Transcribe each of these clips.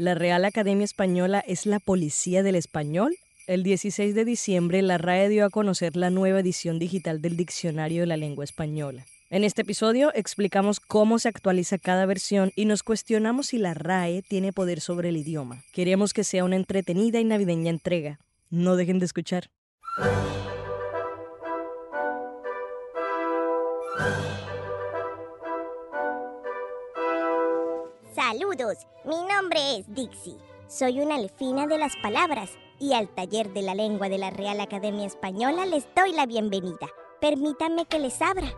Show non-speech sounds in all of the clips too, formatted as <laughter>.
la Real Academia Española es la policía del español. El 16 de diciembre, la RAE dio a conocer la nueva edición digital del Diccionario de la Lengua Española. En este episodio explicamos cómo se actualiza cada versión y nos cuestionamos si la RAE tiene poder sobre el idioma. Queremos que sea una entretenida y navideña entrega. No dejen de escuchar. Saludos, mi nombre es Dixie. Soy una elfina de las palabras y al taller de la lengua de la Real Academia Española les doy la bienvenida. Permítanme que les abra.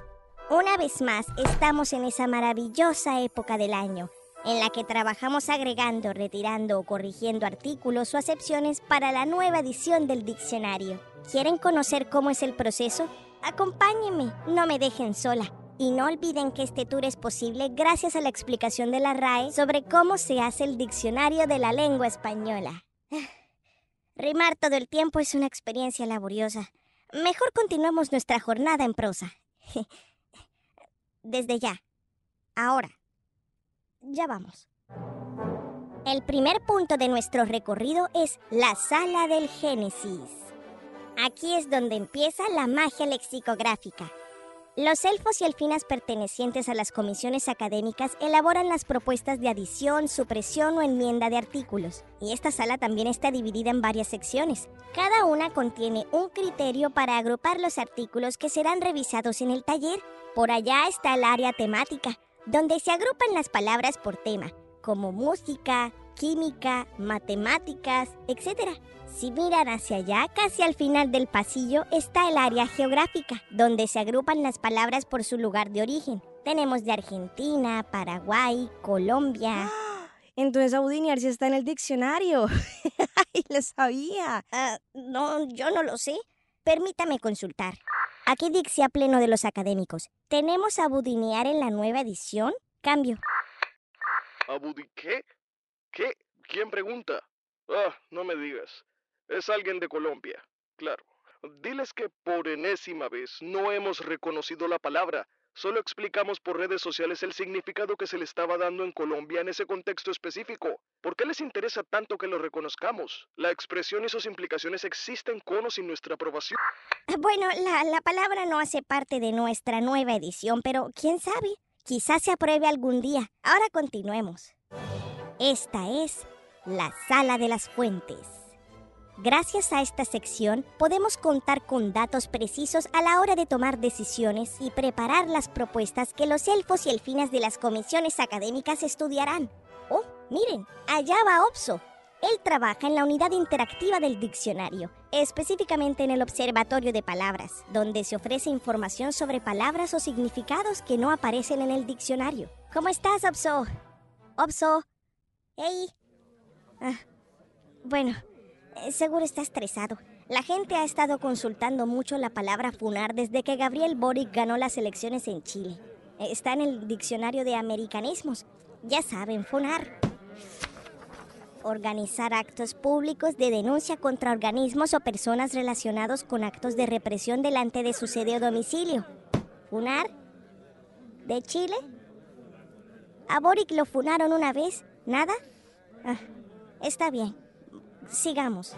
Una vez más, estamos en esa maravillosa época del año en la que trabajamos agregando, retirando o corrigiendo artículos o acepciones para la nueva edición del diccionario. ¿Quieren conocer cómo es el proceso? Acompáñenme, no me dejen sola. Y no olviden que este tour es posible gracias a la explicación de la RAE sobre cómo se hace el diccionario de la lengua española. <sighs> Rimar todo el tiempo es una experiencia laboriosa. Mejor continuemos nuestra jornada en prosa. <laughs> Desde ya. Ahora. Ya vamos. El primer punto de nuestro recorrido es la sala del Génesis. Aquí es donde empieza la magia lexicográfica. Los elfos y elfinas pertenecientes a las comisiones académicas elaboran las propuestas de adición, supresión o enmienda de artículos, y esta sala también está dividida en varias secciones. Cada una contiene un criterio para agrupar los artículos que serán revisados en el taller. Por allá está el área temática, donde se agrupan las palabras por tema, como música, química, matemáticas, etc. Si miran hacia allá, casi al final del pasillo, está el área geográfica, donde se agrupan las palabras por su lugar de origen. Tenemos de Argentina, Paraguay, Colombia. <gasps> Entonces Audiniar sí está en el diccionario. <laughs> ¡Ay, lo sabía! Ah, no, yo no lo sé. Permítame consultar. Aquí Dixie a pleno de los académicos. ¿Tenemos a Budinear en la nueva edición? Cambio. ¿Abudi qué? ¿Qué? ¿Quién pregunta? Ah, no me digas. Es alguien de Colombia. Claro. Diles que por enésima vez no hemos reconocido la palabra. Solo explicamos por redes sociales el significado que se le estaba dando en Colombia en ese contexto específico. ¿Por qué les interesa tanto que lo reconozcamos? La expresión y sus implicaciones existen con o sin nuestra aprobación. Bueno, la, la palabra no hace parte de nuestra nueva edición, pero quién sabe. Quizás se apruebe algún día. Ahora continuemos. Esta es la sala de las fuentes. Gracias a esta sección podemos contar con datos precisos a la hora de tomar decisiones y preparar las propuestas que los elfos y elfinas de las comisiones académicas estudiarán. Oh, miren, allá va Opso. Él trabaja en la unidad interactiva del diccionario, específicamente en el Observatorio de Palabras, donde se ofrece información sobre palabras o significados que no aparecen en el diccionario. ¿Cómo estás, Opso? Opso. Hey. Ah, bueno, eh, seguro está estresado. La gente ha estado consultando mucho la palabra funar desde que Gabriel Boric ganó las elecciones en Chile. Eh, Está en el diccionario de americanismos. Ya saben, funar. Organizar actos públicos de denuncia contra organismos o personas relacionados con actos de represión delante de su sede o domicilio. ¿Funar? ¿De Chile? ¿A Boric lo funaron una vez? ¿Nada? Ah, está bien. Sigamos.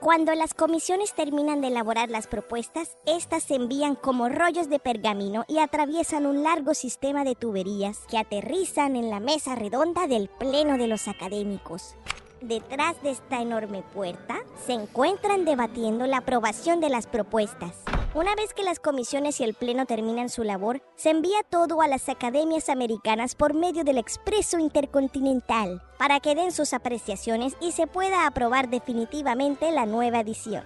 Cuando las comisiones terminan de elaborar las propuestas, estas se envían como rollos de pergamino y atraviesan un largo sistema de tuberías que aterrizan en la mesa redonda del Pleno de los Académicos. Detrás de esta enorme puerta se encuentran debatiendo la aprobación de las propuestas. Una vez que las comisiones y el Pleno terminan su labor, se envía todo a las academias americanas por medio del Expreso Intercontinental para que den sus apreciaciones y se pueda aprobar definitivamente la nueva edición.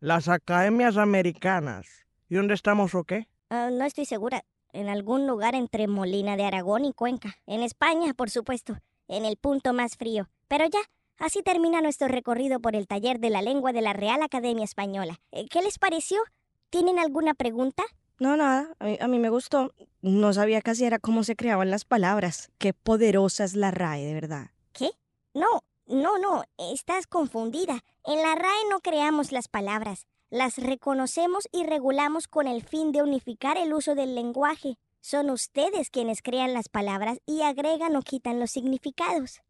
Las academias americanas. ¿Y dónde estamos o qué? Ah, no estoy segura. En algún lugar entre Molina de Aragón y Cuenca. En España, por supuesto. En el punto más frío. Pero ya, Así termina nuestro recorrido por el taller de la lengua de la Real Academia Española. Eh, ¿Qué les pareció? ¿Tienen alguna pregunta? No, nada. A mí, me gustó. No sabía casi era cómo se creaban las palabras. Qué poderosa es la RAE, de verdad. ¿Qué? No, no, no. Estás confundida. En la RAE no creamos las palabras. Las reconocemos y regulamos con el fin de unificar el uso del lenguaje. Son ustedes quienes crean las palabras y agregan o quitan los significados.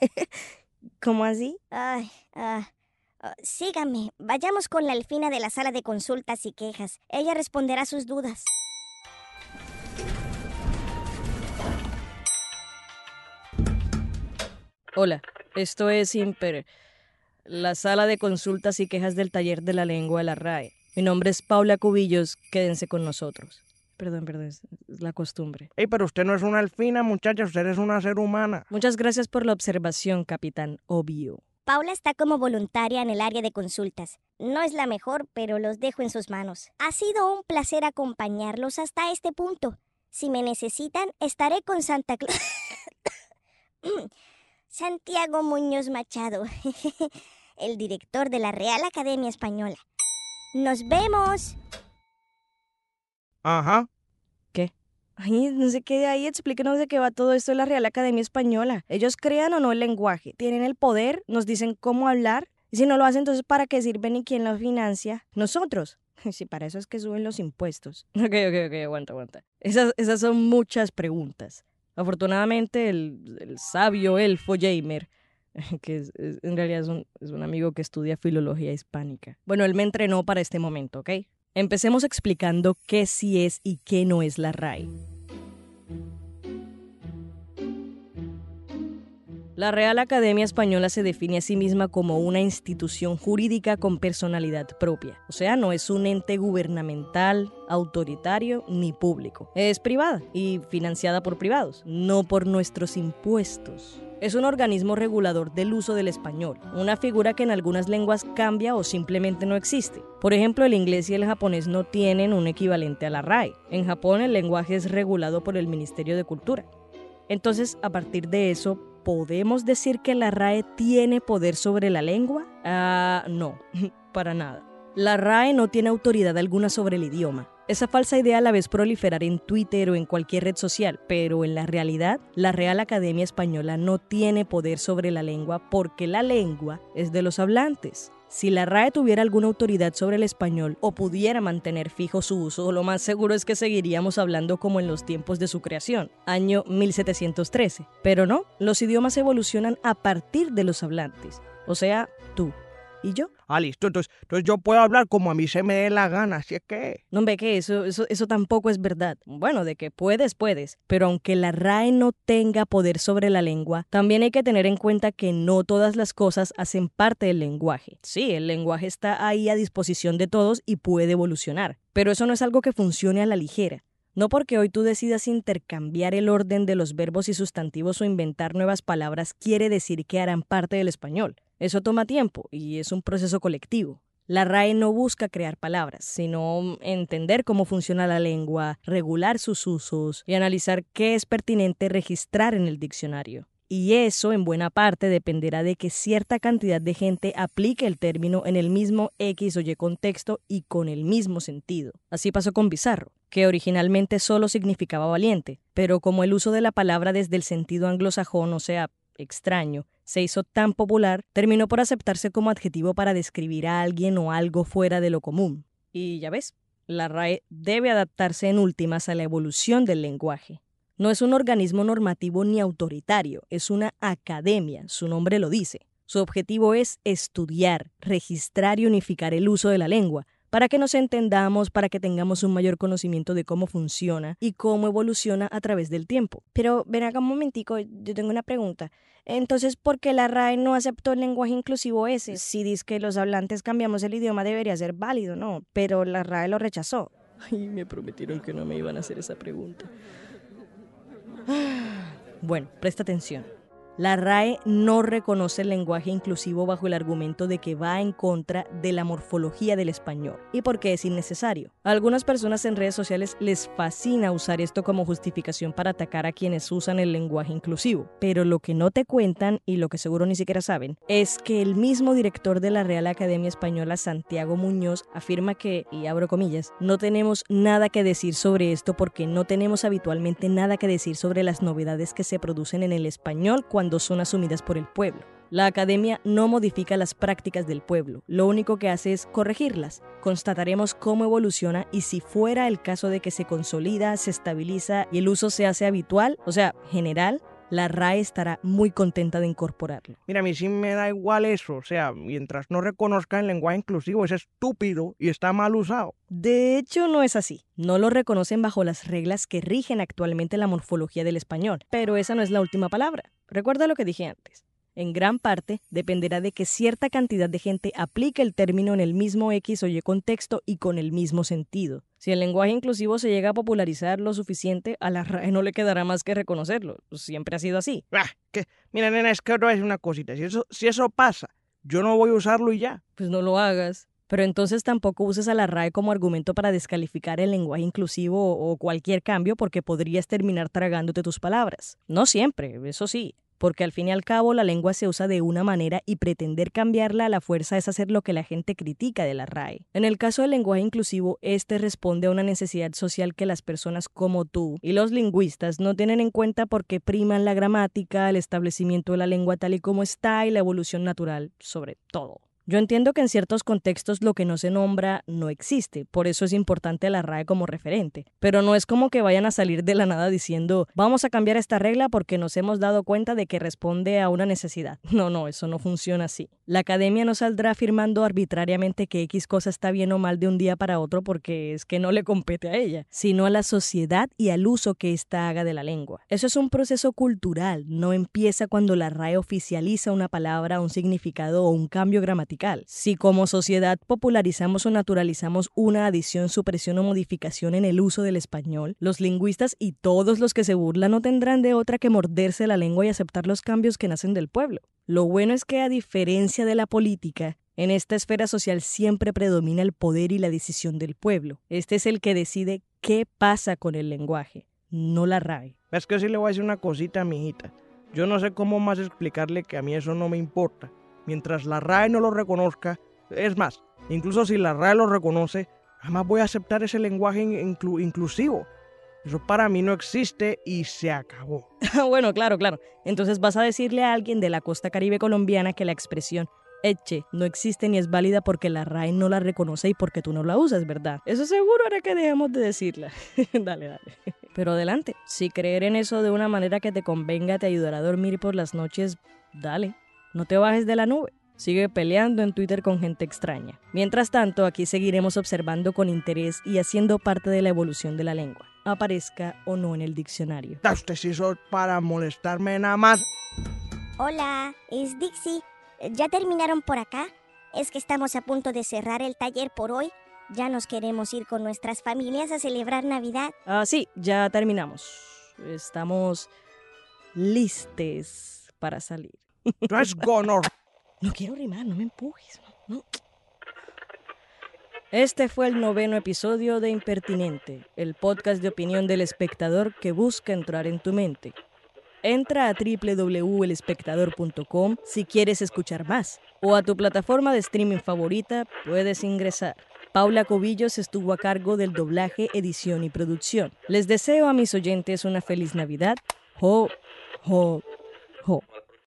<laughs> ¿Cómo así? Ay, ah, ah, sígame. Vayamos con la Alfina de la sala de consultas y quejas. Ella responderá sus dudas. Hola, esto es Imper, la sala de consultas y quejas del taller de la lengua de la RAE. Mi nombre es Paula Cubillos, quédense con nosotros. Perdón, perdón, es la costumbre. Ey, pero usted no es una alfina, muchacha, usted es una ser humana. Muchas gracias por la observación, capitán. Obvio. Paula está como voluntaria en el área de consultas. No es la mejor, pero los dejo en sus manos. Ha sido un placer acompañarlos hasta este punto. Si me necesitan, estaré con Santa Claus. <coughs> Santiago Muñoz Machado, <laughs> el director de la Real Academia Española. ¡Nos vemos! Ajá. ¿Qué? Ay, no sé qué de ahí, explíquenos de qué va todo esto de la Real Academia Española. Ellos crean o no el lenguaje, tienen el poder, nos dicen cómo hablar. Y si no lo hacen, entonces ¿para qué sirven y quién lo financia? Nosotros. <laughs> Sí, para eso es que suben los impuestos. <laughs> Ok, ok, ok, aguanta, aguanta. Esas, esas son muchas preguntas. Afortunadamente, el, el sabio elfo Jamer, <laughs> que en realidad es un, es un amigo que estudia filología hispánica. Bueno, él me entrenó para este momento, ¿ok? Empecemos explicando qué sí es y qué no es la RAE. La Real Academia Española se define a sí misma como una institución jurídica con personalidad propia, o sea, no es un ente gubernamental, autoritario ni público. Es privada y financiada por privados, no por nuestros impuestos. Es un organismo regulador del uso del español, una figura que en algunas lenguas cambia o simplemente no existe. Por ejemplo, el inglés y el japonés no tienen un equivalente a la RAE. En Japón el lenguaje es regulado por el Ministerio de Cultura. Entonces, a partir de eso, ¿podemos decir que la RAE tiene poder sobre la lengua? Ah, no, <laughs> para nada. La RAE no tiene autoridad alguna sobre el idioma. Esa falsa idea la ves proliferar en Twitter o en cualquier red social, pero en la realidad, la Real Academia Española no tiene poder sobre la lengua porque la lengua es de los hablantes. Si la RAE tuviera alguna autoridad sobre el español o pudiera mantener fijo su uso, lo más seguro es que seguiríamos hablando como en los tiempos de su creación, año 1713. Pero no, los idiomas evolucionan a partir de los hablantes, o sea, tú y yo. Ah, listo. Entonces, entonces yo puedo hablar como a mí se me dé la gana, así es que... No, ve que eso, eso, eso tampoco es verdad. Bueno, de que puedes, puedes. Pero aunque la RAE no tenga poder sobre la lengua, también hay que tener en cuenta que no todas las cosas hacen parte del lenguaje. Sí, el lenguaje está ahí a disposición de todos y puede evolucionar. Pero eso no es algo que funcione a la ligera. No porque hoy tú decidas intercambiar el orden de los verbos y sustantivos o inventar nuevas palabras quiere decir que harán parte del español. Eso toma tiempo y es un proceso colectivo. La RAE no busca crear palabras, sino entender cómo funciona la lengua, regular sus usos y analizar qué es pertinente registrar en el diccionario. Y eso en buena parte dependerá de que cierta cantidad de gente aplique el término en el mismo X o Y contexto y con el mismo sentido. Así pasó con Bizarro, que originalmente solo significaba valiente, pero como el uso de la palabra desde el sentido anglosajón, o sea, extraño, se hizo tan popular, terminó por aceptarse como adjetivo para describir a alguien o algo fuera de lo común. Y ya ves, la RAE debe adaptarse en últimas a la evolución del lenguaje. No es un organismo normativo ni autoritario, es una academia, su nombre lo dice. Su objetivo es estudiar, registrar y unificar el uso de la lengua, para que nos entendamos, para que tengamos un mayor conocimiento de cómo funciona y cómo evoluciona a través del tiempo. Pero ven acá un momentico, yo tengo una pregunta. Entonces, ¿por qué la RAE no aceptó el lenguaje inclusivo ese? Si dice que los hablantes cambiamos el idioma debería ser válido, ¿no? Pero la RAE lo rechazó. Ay, me prometieron que no me iban a hacer esa pregunta. Bueno, presta atención. La RAE no reconoce el lenguaje inclusivo bajo el argumento de que va en contra de la morfología del español y porque es innecesario. A algunas personas en redes sociales les fascina usar esto como justificación para atacar a quienes usan el lenguaje inclusivo, pero lo que no te cuentan y lo que seguro ni siquiera saben es que el mismo director de la Real Academia Española, Santiago Muñoz, afirma que, y abro comillas, no tenemos nada que decir sobre esto porque no tenemos habitualmente nada que decir sobre las novedades que se producen en el español cuando son asumidas por el pueblo. La academia no modifica las prácticas del pueblo, lo único que hace es corregirlas. Constataremos cómo evoluciona y si fuera el caso de que se consolida, se estabiliza y el uso se hace habitual, o sea, general, la RAE estará muy contenta de incorporarlo. Mira, a mí sí me da igual eso, o sea, mientras no reconozca el lenguaje inclusivo es estúpido y está mal usado. De hecho, no es así. No lo reconocen bajo las reglas que rigen actualmente la morfología del español, pero esa no es la última palabra. Recuerda lo que dije antes. En gran parte dependerá de que cierta cantidad de gente aplique el término en el mismo X o Y contexto y con el mismo sentido. Si el lenguaje inclusivo se llega a popularizar lo suficiente, a la RAE no le quedará más que reconocerlo. Siempre ha sido así. Ah, que, mira, nena, es que no es una cosita. Si eso, si eso pasa, yo no voy a usarlo y ya. Pues no lo hagas. Pero entonces tampoco uses a la RAE como argumento para descalificar el lenguaje inclusivo o cualquier cambio porque podrías terminar tragándote tus palabras. No siempre, eso sí porque al fin y al cabo la lengua se usa de una manera y pretender cambiarla a la fuerza es hacer lo que la gente critica de la RAE. En el caso del lenguaje inclusivo, este responde a una necesidad social que las personas como tú y los lingüistas no tienen en cuenta porque priman la gramática, el establecimiento de la lengua tal y como está y la evolución natural sobre todo. Yo entiendo que en ciertos contextos lo que no se nombra no existe, por eso es importante la RAE como referente, pero no es como que vayan a salir de la nada diciendo vamos a cambiar esta regla porque nos hemos dado cuenta de que responde a una necesidad. <laughs> No, no, eso no funciona así. La academia no saldrá afirmando arbitrariamente que X cosa está bien o mal de un día para otro porque es que no le compete a ella, sino a la sociedad y al uso que ésta haga de la lengua. Eso es un proceso cultural, no empieza cuando la RAE oficializa una palabra, un significado o un cambio gramatical si como sociedad popularizamos o naturalizamos una adición, supresión o modificación en el uso del español, los lingüistas y todos los que se burlan no tendrán de otra que morderse la lengua y aceptar los cambios que nacen del pueblo. Lo bueno es que a diferencia de la política, en esta esfera social siempre predomina el poder y la decisión del pueblo. Este es el que decide qué pasa con el lenguaje, no la RAE. Es que sí le voy a decir una cosita a mi hijita. Yo no sé cómo más explicarle que a mí eso no me importa mientras la RAE no lo reconozca, es más, incluso si la RAE lo reconoce, jamás voy a aceptar ese lenguaje inclusivo. Eso para mí no existe y se acabó. <laughs> bueno, claro, claro. Entonces vas a decirle a alguien de la costa caribe colombiana que la expresión eche no existe ni es válida porque la RAE no la reconoce y porque tú no la usas, ¿verdad? Eso seguro hará que dejemos de decirla. <laughs> dale, dale. Pero adelante, si creer en eso de una manera que te convenga te ayudará a dormir por las noches, dale. No te bajes de la nube. Sigue peleando en Twitter con gente extraña. Mientras tanto, aquí seguiremos observando con interés y haciendo parte de la evolución de la lengua, aparezca o no en el diccionario. Usted sí para molestarme nada más. Hola, es Dixie. ¿Ya terminaron por acá? Es que estamos a punto de cerrar el taller por hoy. Ya nos queremos ir con nuestras familias a celebrar Navidad. Ah, sí, ya terminamos. Estamos listes para salir. No es gonor. No quiero rimar, no me empujes. Este fue el noveno episodio de Impertinente, el podcast de opinión del espectador que busca entrar en tu mente. Entra a www.elespectador.com si quieres escuchar más, o a tu plataforma de streaming favorita puedes ingresar. Paula Cobillos estuvo a cargo del doblaje, edición y producción. Les deseo a mis oyentes una feliz Navidad. Ho, ho,